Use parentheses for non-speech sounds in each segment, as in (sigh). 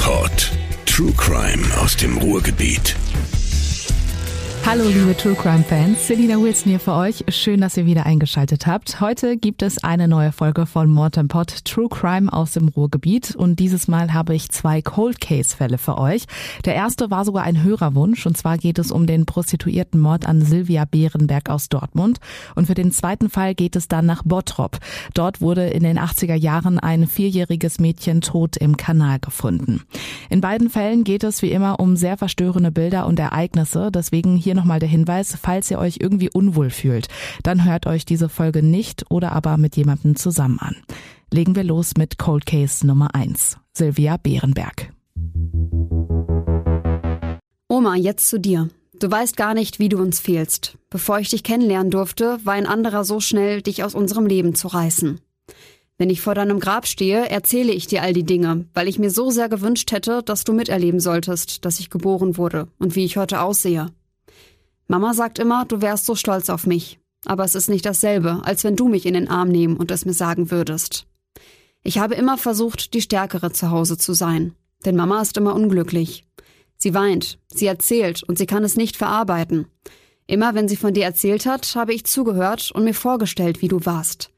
Pod. True Crime aus dem Ruhrgebiet. Hallo liebe True Crime Fans, Selina Wilson hier für euch. Schön, dass ihr wieder eingeschaltet habt. Heute gibt es eine neue Folge von Mortem Pot True Crime aus dem Ruhrgebiet und dieses Mal habe ich zwei Cold Case Fälle für euch. Der erste war sogar ein Hörerwunsch und zwar geht es um den prostituierten Mord an Silvia Behrenberg aus Dortmund und für den zweiten Fall geht es dann nach Bottrop. Dort wurde in den 80er Jahren ein vierjähriges Mädchen tot im Kanal gefunden. In beiden Fällen geht es wie immer um sehr verstörende Bilder und Ereignisse, deswegen hier nochmal der Hinweis, falls ihr euch irgendwie unwohl fühlt, dann hört euch diese Folge nicht oder aber mit jemandem zusammen an. Legen wir los mit Cold Case Nummer 1. Silvia Behrenberg. Oma, jetzt zu dir. Du weißt gar nicht, wie du uns fehlst. Bevor ich dich kennenlernen durfte, war ein anderer so schnell, dich aus unserem Leben zu reißen. Wenn ich vor deinem Grab stehe, erzähle ich dir all die Dinge, weil ich mir so sehr gewünscht hätte, dass du miterleben solltest, dass ich geboren wurde und wie ich heute aussehe. Mama sagt immer, du wärst so stolz auf mich. Aber es ist nicht dasselbe, als wenn du mich in den Arm nehmen und es mir sagen würdest. Ich habe immer versucht, die Stärkere zu Hause zu sein. Denn Mama ist immer unglücklich. Sie weint, sie erzählt und sie kann es nicht verarbeiten. Immer wenn sie von dir erzählt hat, habe ich zugehört und mir vorgestellt, wie du warst.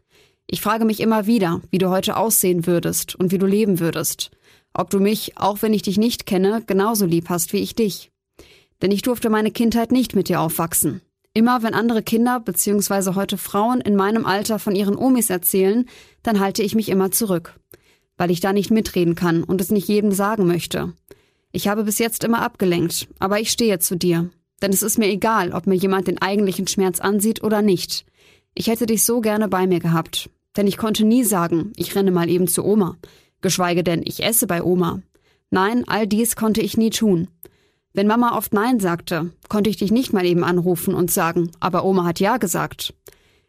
Ich frage mich immer wieder, wie du heute aussehen würdest und wie du leben würdest. Ob du mich, auch wenn ich dich nicht kenne, genauso lieb hast wie ich dich. Denn ich durfte meine Kindheit nicht mit dir aufwachsen. Immer wenn andere Kinder bzw. heute Frauen in meinem Alter von ihren Omis erzählen, dann halte ich mich immer zurück, weil ich da nicht mitreden kann und es nicht jedem sagen möchte. Ich habe bis jetzt immer abgelenkt, aber ich stehe zu dir, denn es ist mir egal, ob mir jemand den eigentlichen Schmerz ansieht oder nicht. Ich hätte dich so gerne bei mir gehabt, denn ich konnte nie sagen, ich renne mal eben zu Oma, geschweige denn, ich esse bei Oma. Nein, all dies konnte ich nie tun. Wenn Mama oft Nein sagte, konnte ich dich nicht mal eben anrufen und sagen, aber Oma hat Ja gesagt.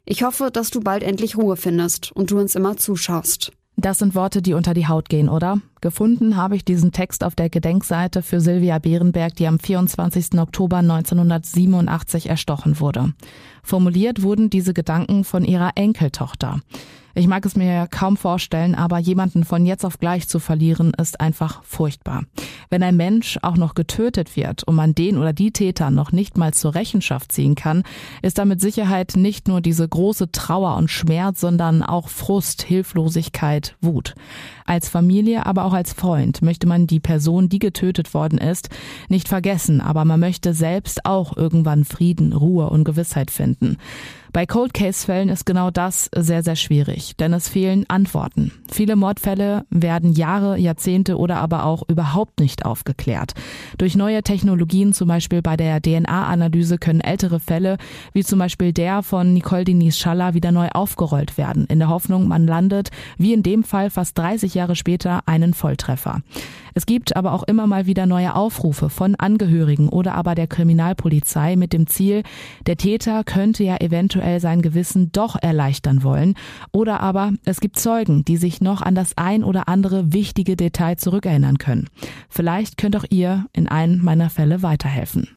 Ich hoffe, dass du bald endlich Ruhe findest und du uns immer zuschaust. Das sind Worte, die unter die Haut gehen, oder? Gefunden habe ich diesen Text auf der Gedenkseite für Silvia Behrenberg, die am 24. Oktober 1987 erstochen wurde. Formuliert wurden diese Gedanken von ihrer Enkeltochter. Ich mag es mir kaum vorstellen, aber jemanden von jetzt auf gleich zu verlieren, ist einfach furchtbar. Wenn ein Mensch auch noch getötet wird und man den oder die Täter noch nicht mal zur Rechenschaft ziehen kann, ist da mit Sicherheit nicht nur diese große Trauer und Schmerz, sondern auch Frust, Hilflosigkeit, Wut. Als Familie, aber auch als Freund möchte man die Person, die getötet worden ist, nicht vergessen, aber man möchte selbst auch irgendwann Frieden, Ruhe und Gewissheit finden. Bei Cold Case Fällen ist genau das sehr, sehr schwierig, denn es fehlen Antworten. Viele Mordfälle werden Jahre, Jahrzehnte oder aber auch überhaupt nicht aufgeklärt. Durch neue Technologien, zum Beispiel bei der DNA-Analyse, können ältere Fälle, wie zum Beispiel der von Nicole Denise Schaller, wieder neu aufgerollt werden, in der Hoffnung, man landet, wie in dem Fall fast 30 Jahre später, einen Volltreffer. Es gibt aber auch immer mal wieder neue Aufrufe von Angehörigen oder aber der Kriminalpolizei mit dem Ziel, der Täter könnte ja eventuell sein Gewissen doch erleichtern wollen. Oder aber es gibt Zeugen, die sich noch an das ein oder andere wichtige Detail zurückerinnern können. Vielleicht könnt auch ihr in einem meiner Fälle weiterhelfen.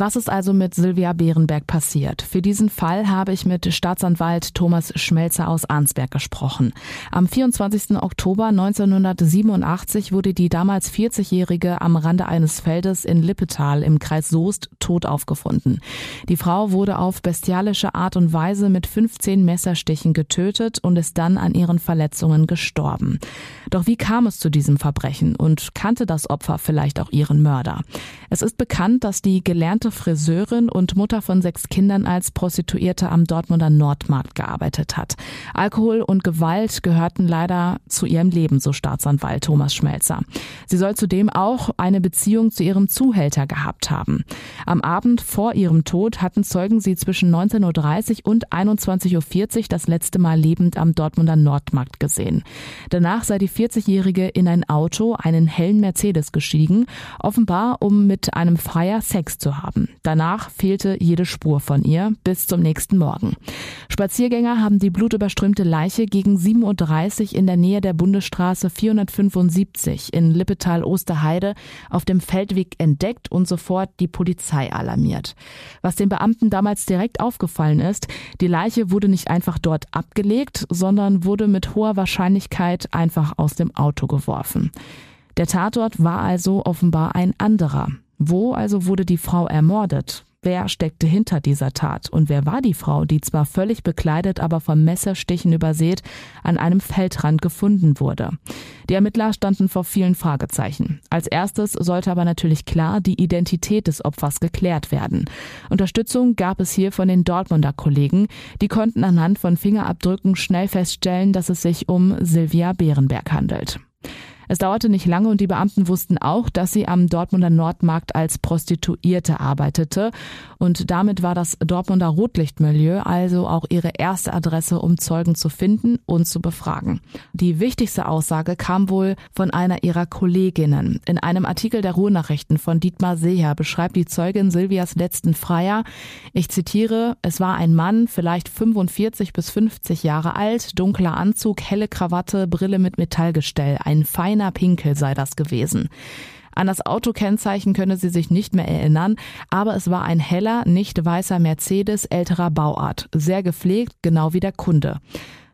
Was ist also mit Silvia Behrenberg passiert? Für diesen Fall habe ich mit Staatsanwalt Thomas Schmelzer aus Arnsberg gesprochen. Am 24. Oktober 1987 wurde die damals 40-Jährige am Rande eines Feldes in Lippetal im Kreis Soest tot aufgefunden. Die Frau wurde auf bestialische Art und Weise mit 15 Messerstichen getötet und ist dann an ihren Verletzungen gestorben. Doch wie kam es zu diesem Verbrechen und kannte das Opfer vielleicht auch ihren Mörder? Es ist bekannt, dass die gelernte gelernte Friseurin und Mutter von sechs Kindern als Prostituierte am Dortmunder Nordmarkt gearbeitet hat. Alkohol und Gewalt gehörten leider zu ihrem Leben, so Staatsanwalt Thomas Schmelzer. Sie soll zudem auch eine Beziehung zu ihrem Zuhälter gehabt haben. Am Abend vor ihrem Tod hatten Zeugen sie zwischen 19.30 Uhr und 21.40 Uhr das letzte Mal lebend am Dortmunder Nordmarkt gesehen. Danach sei die 40-Jährige in ein Auto, einen hellen Mercedes gestiegen, offenbar um mit einem Freier Sex zu haben. Haben. Danach fehlte jede Spur von ihr bis zum nächsten Morgen. Spaziergänger haben die blutüberströmte Leiche gegen 7.30 Uhr in der Nähe der Bundesstraße 475 in Lippetal-Osterheide auf dem Feldweg entdeckt und sofort die Polizei alarmiert. Was den Beamten damals direkt aufgefallen ist, die Leiche wurde nicht einfach dort abgelegt, sondern wurde mit hoher Wahrscheinlichkeit einfach aus dem Auto geworfen. Der Tatort war also offenbar ein anderer. Wo also wurde die Frau ermordet? Wer steckte hinter dieser Tat? Und wer war die Frau, die zwar völlig bekleidet, aber vom Messerstichen übersät an einem Feldrand gefunden wurde? Die Ermittler standen vor vielen Fragezeichen. Als erstes sollte aber natürlich klar die Identität des Opfers geklärt werden. Unterstützung gab es hier von den Dortmunder Kollegen. Die konnten anhand von Fingerabdrücken schnell feststellen, dass es sich um Silvia Bärenberg handelt. Es dauerte nicht lange und die Beamten wussten auch, dass sie am Dortmunder Nordmarkt als Prostituierte arbeitete. Und damit war das Dortmunder Rotlichtmilieu also auch ihre erste Adresse, um Zeugen zu finden und zu befragen. Die wichtigste Aussage kam wohl von einer ihrer Kolleginnen. In einem Artikel der Ruhrnachrichten von Dietmar Seher beschreibt die Zeugin Silvias letzten Freier, ich zitiere, es war ein Mann, vielleicht 45 bis 50 Jahre alt, dunkler Anzug, helle Krawatte, Brille mit Metallgestell, ein feiner Rainer Pinkel sei das gewesen. An das Autokennzeichen könne sie sich nicht mehr erinnern, aber es war ein heller, nicht weißer Mercedes älterer Bauart, sehr gepflegt, genau wie der Kunde.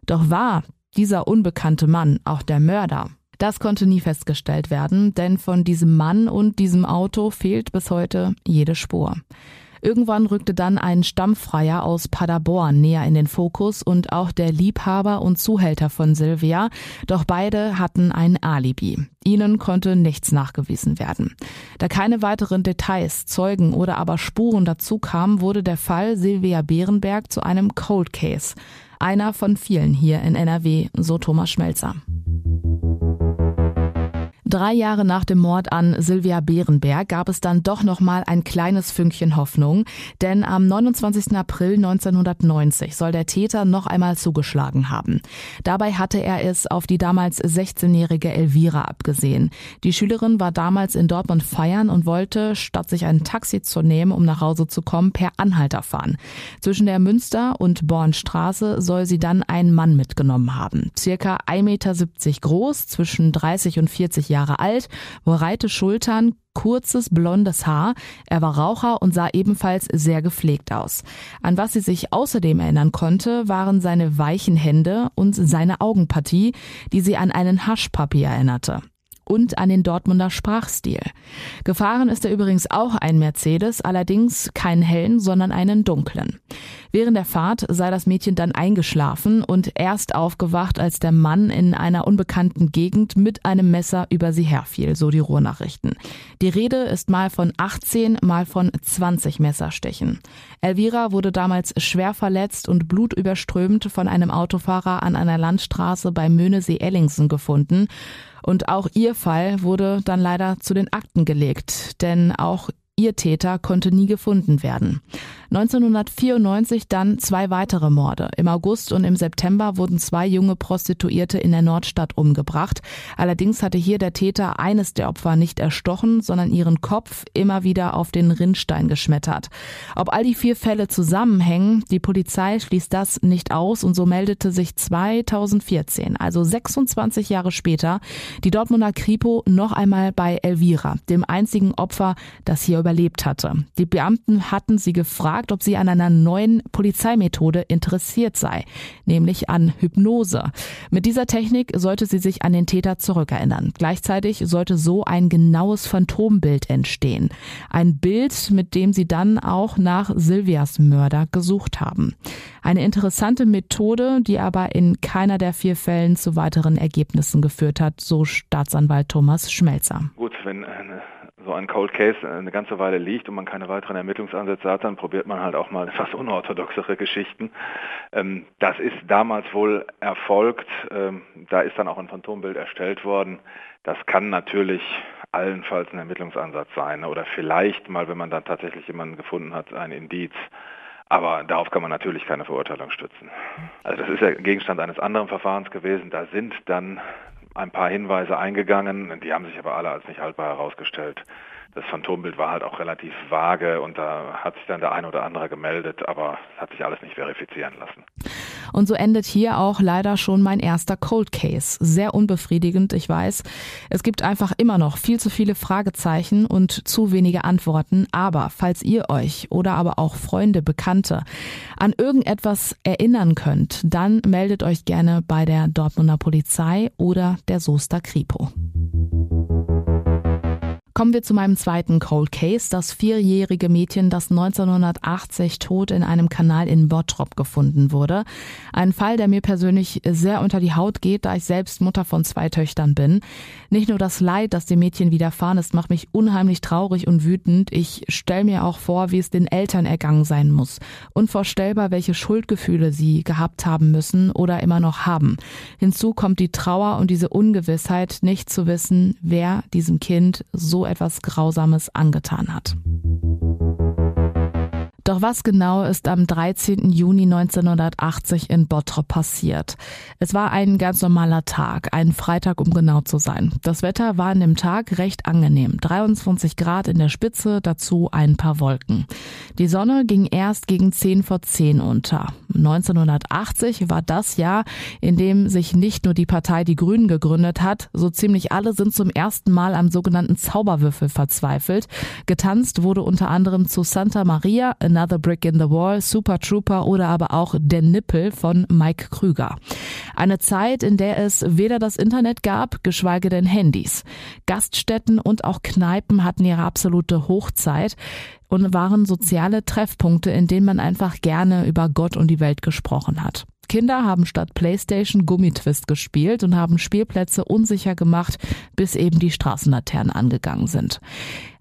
Doch war dieser unbekannte Mann auch der Mörder? Das konnte nie festgestellt werden, denn von diesem Mann und diesem Auto fehlt bis heute jede Spur. Irgendwann rückte dann ein Stammfreier aus Paderborn näher in den Fokus und auch der Liebhaber und Zuhälter von Silvia, doch beide hatten ein Alibi. Ihnen konnte nichts nachgewiesen werden. Da keine weiteren Details, Zeugen oder aber Spuren dazu kamen, wurde der Fall Silvia Bärenberg zu einem Cold Case. Einer von vielen hier in NRW, so Thomas Schmelzer. Drei Jahre nach dem Mord an Silvia Bärenberg gab es dann doch noch mal ein kleines Fünkchen Hoffnung, denn am 29. April 1990 soll der Täter noch einmal zugeschlagen haben. Dabei hatte er es auf die damals 16-jährige Elvira abgesehen. Die Schülerin war damals in Dortmund feiern und wollte, statt sich ein Taxi zu nehmen, um nach Hause zu kommen, per Anhalter fahren. Zwischen der Münster- und Bornstraße soll sie dann einen Mann mitgenommen haben. Circa 1,70 Meter groß, zwischen 30 und 40 Jahren Jahre alt, breite Schultern, kurzes blondes Haar. Er war Raucher und sah ebenfalls sehr gepflegt aus. An was sie sich außerdem erinnern konnte, waren seine weichen Hände und seine Augenpartie, die sie an einen Haschpapi erinnerte und an den Dortmunder Sprachstil. Gefahren ist er übrigens auch ein Mercedes, allerdings keinen hellen, sondern einen dunklen. Während der Fahrt sei das Mädchen dann eingeschlafen und erst aufgewacht, als der Mann in einer unbekannten Gegend mit einem Messer über sie herfiel, so die Ruhrnachrichten. Die Rede ist mal von 18, mal von 20 Messerstechen. Elvira wurde damals schwer verletzt und blutüberströmt von einem Autofahrer an einer Landstraße bei Möhnesee-Ellingsen gefunden. Und auch ihr Fall wurde dann leider zu den Akten gelegt, denn auch ihr Täter konnte nie gefunden werden. 1994 dann zwei weitere Morde. Im August und im September wurden zwei junge Prostituierte in der Nordstadt umgebracht. Allerdings hatte hier der Täter eines der Opfer nicht erstochen, sondern ihren Kopf immer wieder auf den Rinnstein geschmettert. Ob all die vier Fälle zusammenhängen, die Polizei schließt das nicht aus und so meldete sich 2014, also 26 Jahre später, die Dortmunder Kripo noch einmal bei Elvira, dem einzigen Opfer, das hier überlebt hatte. Die Beamten hatten sie gefragt, gefragt, ob sie an einer neuen Polizeimethode interessiert sei, nämlich an Hypnose. Mit dieser Technik sollte sie sich an den Täter zurückerinnern. Gleichzeitig sollte so ein genaues Phantombild entstehen. Ein Bild, mit dem sie dann auch nach Silvias Mörder gesucht haben. Eine interessante Methode, die aber in keiner der vier Fällen zu weiteren Ergebnissen geführt hat, so Staatsanwalt Thomas Schmelzer. Gut, wenn eine so ein Cold Case eine ganze Weile liegt und man keine weiteren Ermittlungsansätze hat, dann probiert man halt auch mal (laughs) etwas unorthodoxere Geschichten. Ähm, das ist damals wohl erfolgt. Ähm, da ist dann auch ein Phantombild erstellt worden. Das kann natürlich allenfalls ein Ermittlungsansatz sein oder vielleicht mal, wenn man dann tatsächlich jemanden gefunden hat, ein Indiz. Aber darauf kann man natürlich keine Verurteilung stützen. Also das ist ja Gegenstand eines anderen Verfahrens gewesen. Da sind dann ein paar Hinweise eingegangen, die haben sich aber alle als nicht haltbar herausgestellt. Das Phantombild war halt auch relativ vage und da hat sich dann der ein oder andere gemeldet, aber hat sich alles nicht verifizieren lassen. Und so endet hier auch leider schon mein erster Cold Case. Sehr unbefriedigend, ich weiß. Es gibt einfach immer noch viel zu viele Fragezeichen und zu wenige Antworten. Aber falls ihr euch oder aber auch Freunde, Bekannte an irgendetwas erinnern könnt, dann meldet euch gerne bei der Dortmunder Polizei oder der Soester Kripo. Kommen wir zu meinem zweiten Cold Case, das vierjährige Mädchen, das 1980 tot in einem Kanal in Bottrop gefunden wurde. Ein Fall, der mir persönlich sehr unter die Haut geht, da ich selbst Mutter von zwei Töchtern bin. Nicht nur das Leid, das dem Mädchen widerfahren ist, macht mich unheimlich traurig und wütend. Ich stelle mir auch vor, wie es den Eltern ergangen sein muss. Unvorstellbar, welche Schuldgefühle sie gehabt haben müssen oder immer noch haben. Hinzu kommt die Trauer und diese Ungewissheit, nicht zu wissen, wer diesem Kind so etwas Grausames angetan hat. Doch was genau ist am 13. Juni 1980 in Bottrop passiert? Es war ein ganz normaler Tag, ein Freitag, um genau zu sein. Das Wetter war an dem Tag recht angenehm. 23 Grad in der Spitze, dazu ein paar Wolken. Die Sonne ging erst gegen 10 vor 10 unter. 1980 war das Jahr, in dem sich nicht nur die Partei Die Grünen gegründet hat, so ziemlich alle sind zum ersten Mal am sogenannten Zauberwürfel verzweifelt. Getanzt wurde unter anderem zu Santa Maria, Another Brick in the Wall, Super Trooper oder aber auch Der Nippel von Mike Krüger. Eine Zeit, in der es weder das Internet gab, geschweige denn Handys. Gaststätten und auch Kneipen hatten ihre absolute Hochzeit und waren soziale Treffpunkte, in denen man einfach gerne über Gott und die Welt gesprochen hat. Kinder haben statt Playstation Gummitwist gespielt und haben Spielplätze unsicher gemacht, bis eben die Straßenlaternen angegangen sind.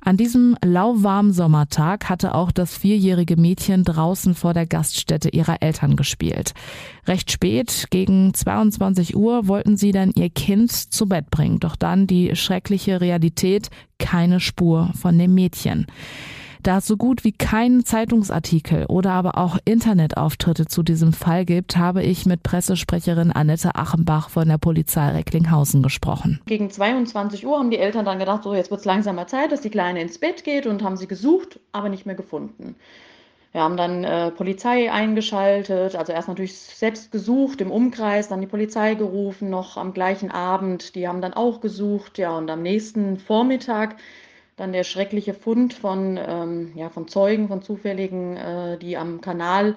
An diesem lauwarmen Sommertag hatte auch das vierjährige Mädchen draußen vor der Gaststätte ihrer Eltern gespielt. Recht spät, gegen 22 Uhr, wollten sie dann ihr Kind zu Bett bringen. Doch dann die schreckliche Realität, keine Spur von dem Mädchen. Da es so gut wie keinen Zeitungsartikel oder aber auch Internetauftritte zu diesem Fall gibt, habe ich mit Pressesprecherin Annette Achenbach von der Polizei Recklinghausen gesprochen. Gegen 22 Uhr haben die Eltern dann gedacht, so jetzt wird es langsam mal Zeit, dass die Kleine ins Bett geht und haben sie gesucht, aber nicht mehr gefunden. Wir haben dann äh, Polizei eingeschaltet, also erst natürlich selbst gesucht im Umkreis, dann die Polizei gerufen, noch am gleichen Abend. Die haben dann auch gesucht, ja, und am nächsten Vormittag dann der schreckliche Fund von, ähm, ja, von Zeugen, von Zufälligen, äh, die am Kanal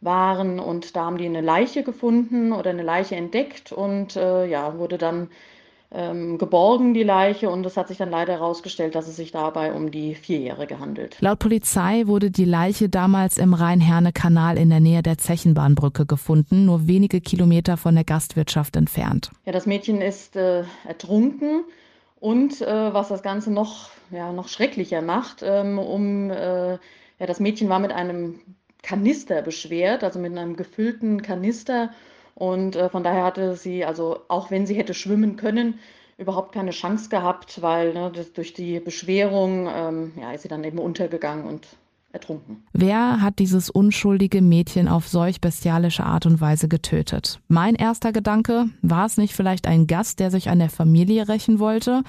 waren und da haben die eine Leiche gefunden oder eine Leiche entdeckt und äh, ja, wurde dann ähm, geborgen, die Leiche, und es hat sich dann leider herausgestellt, dass es sich dabei um die Vierjährige handelt. Laut Polizei wurde die Leiche damals im Rhein-Herne-Kanal in der Nähe der Zechenbahnbrücke gefunden, nur wenige Kilometer von der Gastwirtschaft entfernt. Ja, das Mädchen ist äh, ertrunken. Und äh, was das Ganze noch, ja, noch schrecklicher macht, ähm, um, äh, ja, das Mädchen war mit einem Kanister beschwert, also mit einem gefüllten Kanister. Und äh, von daher hatte sie, also auch wenn sie hätte schwimmen können, überhaupt keine Chance gehabt, weil ne, durch die Beschwerung ähm, ja, ist sie dann eben untergegangen und ertrunken. Wer hat dieses unschuldige Mädchen auf solch bestialische Art und Weise getötet? Mein erster Gedanke, war es nicht vielleicht ein Gast, der sich an der Familie rächen wollte?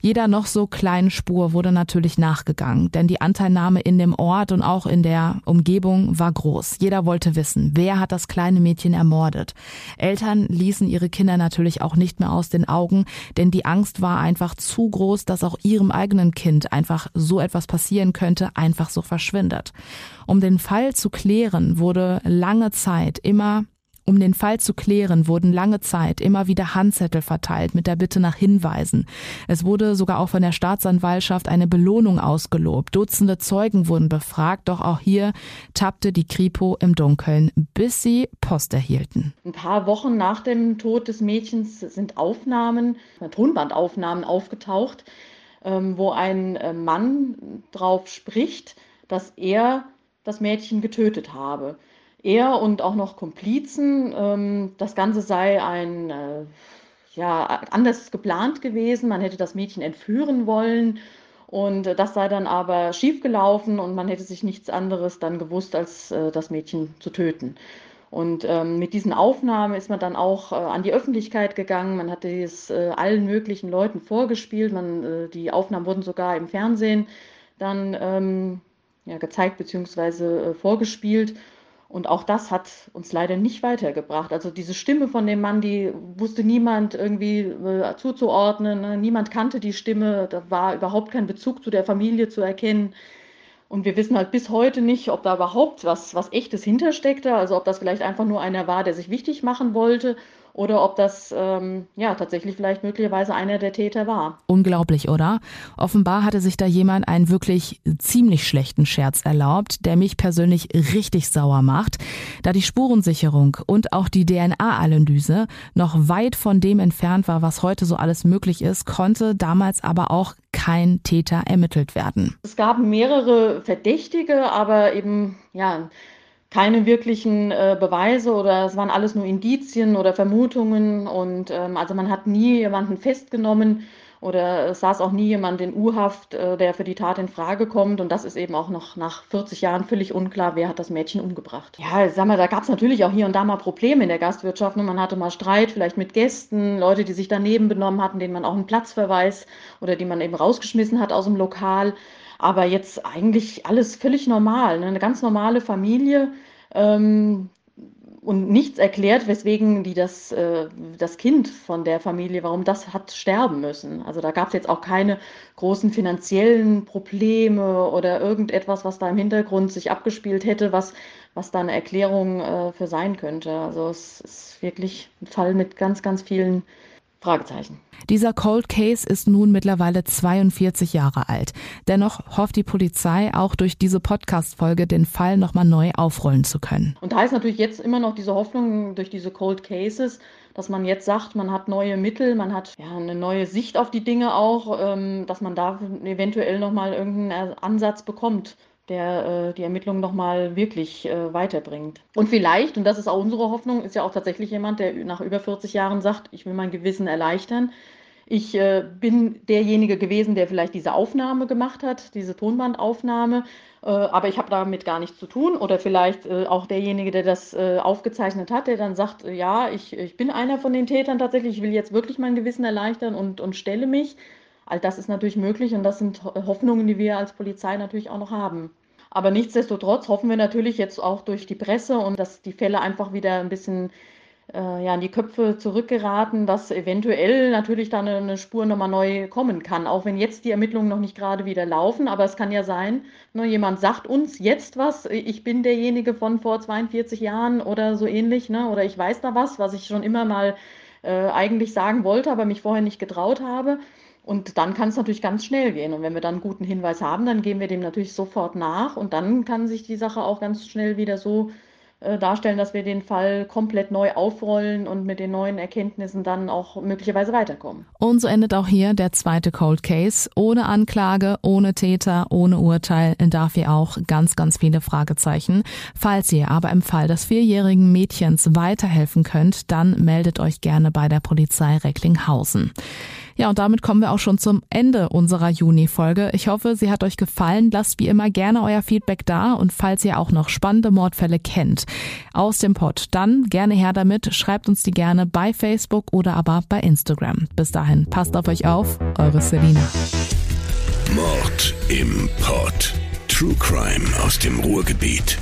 Jeder noch so kleinen Spur wurde natürlich nachgegangen, denn die Anteilnahme in dem Ort und auch in der Umgebung war groß. Jeder wollte wissen, wer hat das kleine Mädchen ermordet. Eltern ließen ihre Kinder natürlich auch nicht mehr aus den Augen, denn die Angst war einfach zu groß, dass auch ihrem eigenen Kind einfach so etwas passieren könnte, einfach so verschwindet. Um den Fall zu klären, wurde lange Zeit immer um den Fall zu klären, wurden lange Zeit immer wieder Handzettel verteilt mit der Bitte nach Hinweisen. Es wurde sogar auch von der Staatsanwaltschaft eine Belohnung ausgelobt. Dutzende Zeugen wurden befragt, doch auch hier tappte die Kripo im Dunkeln, bis sie Post erhielten. Ein paar Wochen nach dem Tod des Mädchens sind Aufnahmen, Tonbandaufnahmen aufgetaucht, ähm, wo ein äh, Mann drauf spricht, dass er das Mädchen getötet habe. Er und auch noch Komplizen. Ähm, das Ganze sei ein, äh, ja, anders geplant gewesen. Man hätte das Mädchen entführen wollen. Und äh, das sei dann aber schiefgelaufen und man hätte sich nichts anderes dann gewusst, als äh, das Mädchen zu töten. Und ähm, mit diesen Aufnahmen ist man dann auch äh, an die Öffentlichkeit gegangen. Man hat es äh, allen möglichen Leuten vorgespielt. Man, äh, die Aufnahmen wurden sogar im Fernsehen dann ähm, ja, gezeigt bzw. Äh, vorgespielt. Und auch das hat uns leider nicht weitergebracht. Also diese Stimme von dem Mann, die wusste niemand irgendwie äh, zuzuordnen. Ne? Niemand kannte die Stimme. Da war überhaupt kein Bezug zu der Familie zu erkennen. Und wir wissen halt bis heute nicht, ob da überhaupt was, was echtes hintersteckte. Also ob das vielleicht einfach nur einer war, der sich wichtig machen wollte oder ob das ähm, ja tatsächlich vielleicht möglicherweise einer der Täter war. Unglaublich, oder? Offenbar hatte sich da jemand einen wirklich ziemlich schlechten Scherz erlaubt, der mich persönlich richtig sauer macht, da die Spurensicherung und auch die DNA-Analyse noch weit von dem entfernt war, was heute so alles möglich ist, konnte damals aber auch kein Täter ermittelt werden. Es gab mehrere Verdächtige, aber eben ja keine wirklichen äh, Beweise oder es waren alles nur Indizien oder Vermutungen und ähm, also man hat nie jemanden festgenommen oder es saß auch nie jemand in U-Haft, äh, der für die Tat in Frage kommt und das ist eben auch noch nach 40 Jahren völlig unklar, wer hat das Mädchen umgebracht. Ja, sag mal, da gab es natürlich auch hier und da mal Probleme in der Gastwirtschaft. Ne? Man hatte mal Streit vielleicht mit Gästen, Leute, die sich daneben benommen hatten, denen man auch einen Platzverweis oder die man eben rausgeschmissen hat aus dem Lokal. Aber jetzt eigentlich alles völlig normal, ne? eine ganz normale Familie. Ähm, und nichts erklärt, weswegen die das, äh, das Kind von der Familie, warum das hat sterben müssen. Also da gab es jetzt auch keine großen finanziellen Probleme oder irgendetwas, was da im Hintergrund sich abgespielt hätte, was, was da eine Erklärung äh, für sein könnte. Also es ist wirklich ein Fall mit ganz, ganz vielen Fragezeichen. Dieser Cold Case ist nun mittlerweile 42 Jahre alt. Dennoch hofft die Polizei auch durch diese Podcast-Folge den Fall nochmal neu aufrollen zu können. Und da ist natürlich jetzt immer noch diese Hoffnung durch diese Cold Cases, dass man jetzt sagt, man hat neue Mittel, man hat ja eine neue Sicht auf die Dinge auch, ähm, dass man da eventuell nochmal irgendeinen Ansatz bekommt der äh, die Ermittlungen nochmal wirklich äh, weiterbringt. Und vielleicht, und das ist auch unsere Hoffnung, ist ja auch tatsächlich jemand, der nach über 40 Jahren sagt, ich will mein Gewissen erleichtern. Ich äh, bin derjenige gewesen, der vielleicht diese Aufnahme gemacht hat, diese Tonbandaufnahme, äh, aber ich habe damit gar nichts zu tun. Oder vielleicht äh, auch derjenige, der das äh, aufgezeichnet hat, der dann sagt, ja, ich, ich bin einer von den Tätern tatsächlich, ich will jetzt wirklich mein Gewissen erleichtern und, und stelle mich. All das ist natürlich möglich und das sind Hoffnungen, die wir als Polizei natürlich auch noch haben. Aber nichtsdestotrotz hoffen wir natürlich jetzt auch durch die Presse und dass die Fälle einfach wieder ein bisschen äh, ja, in die Köpfe zurückgeraten, dass eventuell natürlich da eine, eine Spur nochmal neu kommen kann. Auch wenn jetzt die Ermittlungen noch nicht gerade wieder laufen, aber es kann ja sein, ne, jemand sagt uns jetzt was, ich bin derjenige von vor 42 Jahren oder so ähnlich, ne, oder ich weiß da was, was ich schon immer mal äh, eigentlich sagen wollte, aber mich vorher nicht getraut habe. Und dann kann es natürlich ganz schnell gehen. Und wenn wir dann einen guten Hinweis haben, dann gehen wir dem natürlich sofort nach. Und dann kann sich die Sache auch ganz schnell wieder so äh, darstellen, dass wir den Fall komplett neu aufrollen und mit den neuen Erkenntnissen dann auch möglicherweise weiterkommen. Und so endet auch hier der zweite Cold Case. Ohne Anklage, ohne Täter, ohne Urteil dafür auch ganz, ganz viele Fragezeichen. Falls ihr aber im Fall des vierjährigen Mädchens weiterhelfen könnt, dann meldet euch gerne bei der Polizei Recklinghausen. Ja, und damit kommen wir auch schon zum Ende unserer Juni-Folge. Ich hoffe, sie hat euch gefallen. Lasst wie immer gerne euer Feedback da und falls ihr auch noch spannende Mordfälle kennt aus dem Pod, dann gerne her damit. Schreibt uns die gerne bei Facebook oder aber bei Instagram. Bis dahin, passt auf euch auf. Eure Selina. Mord im Pod. True Crime aus dem Ruhrgebiet.